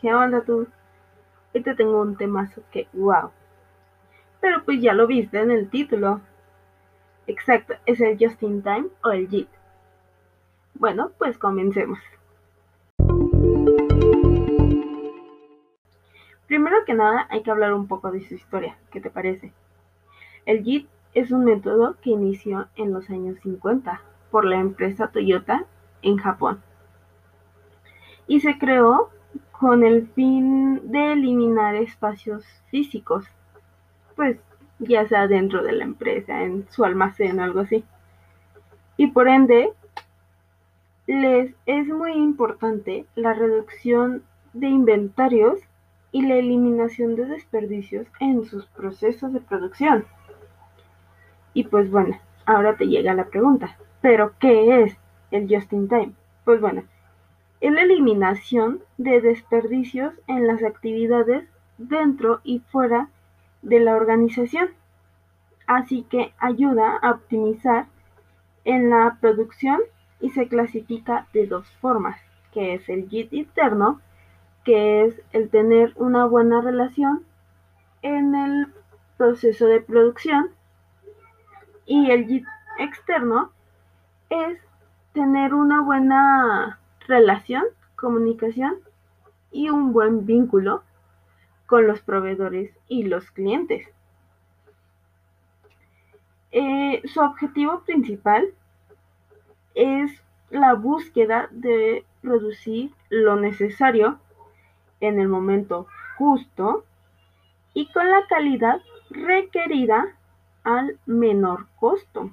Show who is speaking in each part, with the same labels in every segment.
Speaker 1: ¿qué onda tú? Hoy te tengo un temazo que, wow. Pero pues ya lo viste en el título. Exacto, es el Just in Time o el JIT. Bueno, pues comencemos. Primero que nada hay que hablar un poco de su historia, ¿qué te parece? El JIT es un método que inició en los años 50 por la empresa Toyota en Japón y se creó con el fin de eliminar espacios físicos, pues ya sea dentro de la empresa, en su almacén o algo así. Y por ende, les es muy importante la reducción de inventarios y la eliminación de desperdicios en sus procesos de producción. Y pues bueno, ahora te llega la pregunta, ¿pero qué es el just in time? Pues bueno, es la eliminación de desperdicios en las actividades dentro y fuera de la organización. Así que ayuda a optimizar en la producción y se clasifica de dos formas, que es el JIT interno, que es el tener una buena relación en el proceso de producción, y el JIT externo es tener una buena relación, comunicación y un buen vínculo con los proveedores y los clientes. Eh, su objetivo principal es la búsqueda de producir lo necesario en el momento justo y con la calidad requerida al menor costo.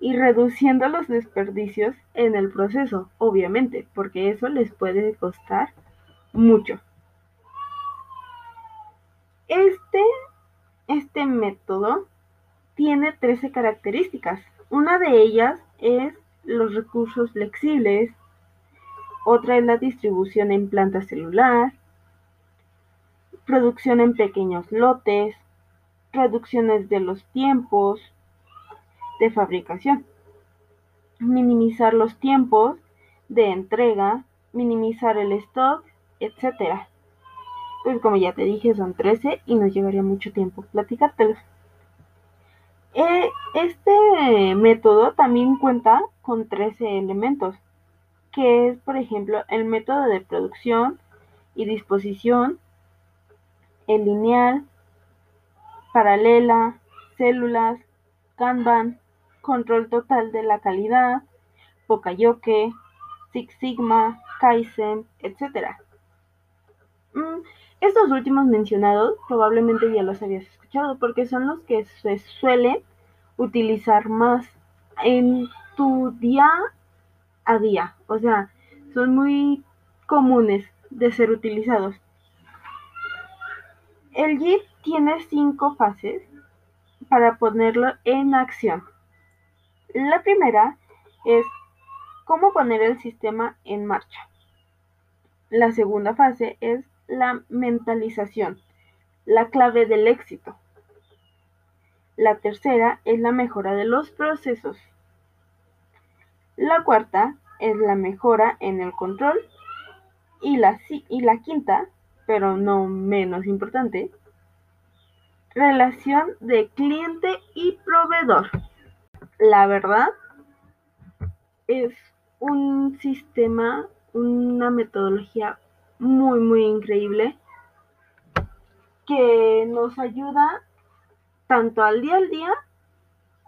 Speaker 1: Y reduciendo los desperdicios en el proceso, obviamente, porque eso les puede costar mucho. Este, este método tiene 13 características. Una de ellas es los recursos flexibles, otra es la distribución en planta celular, producción en pequeños lotes, reducciones de los tiempos, de fabricación. Minimizar los tiempos de entrega, minimizar el stock, etcétera. Pues como ya te dije, son 13 y nos llevaría mucho tiempo platicártelos. Eh, este método también cuenta con 13 elementos, que es, por ejemplo, el método de producción y disposición, el lineal, paralela, células, Kanban, control total de la calidad, Pokayoke, Six Sigma, Kaizen, etc. Mm, estos últimos mencionados probablemente ya los habías escuchado porque son los que se suelen utilizar más en tu día a día, o sea, son muy comunes de ser utilizados. El JIT tiene cinco fases para ponerlo en acción. La primera es cómo poner el sistema en marcha. La segunda fase es la mentalización, la clave del éxito. La tercera es la mejora de los procesos. La cuarta es la mejora en el control. Y la, quinta, pero no menos importante, relación de cliente y proveedor la verdad, es un sistema, una metodología muy, muy increíble que nos ayuda tanto al día al día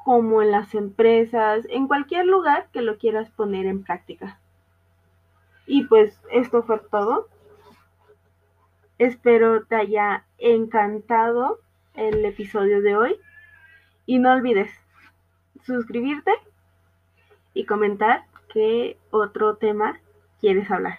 Speaker 1: como en las empresas, en cualquier lugar que lo quieras poner en práctica. Y pues esto fue todo. Espero te haya encantado el episodio de hoy. Y no olvides, suscribirte y comentar qué otro tema quieres hablar.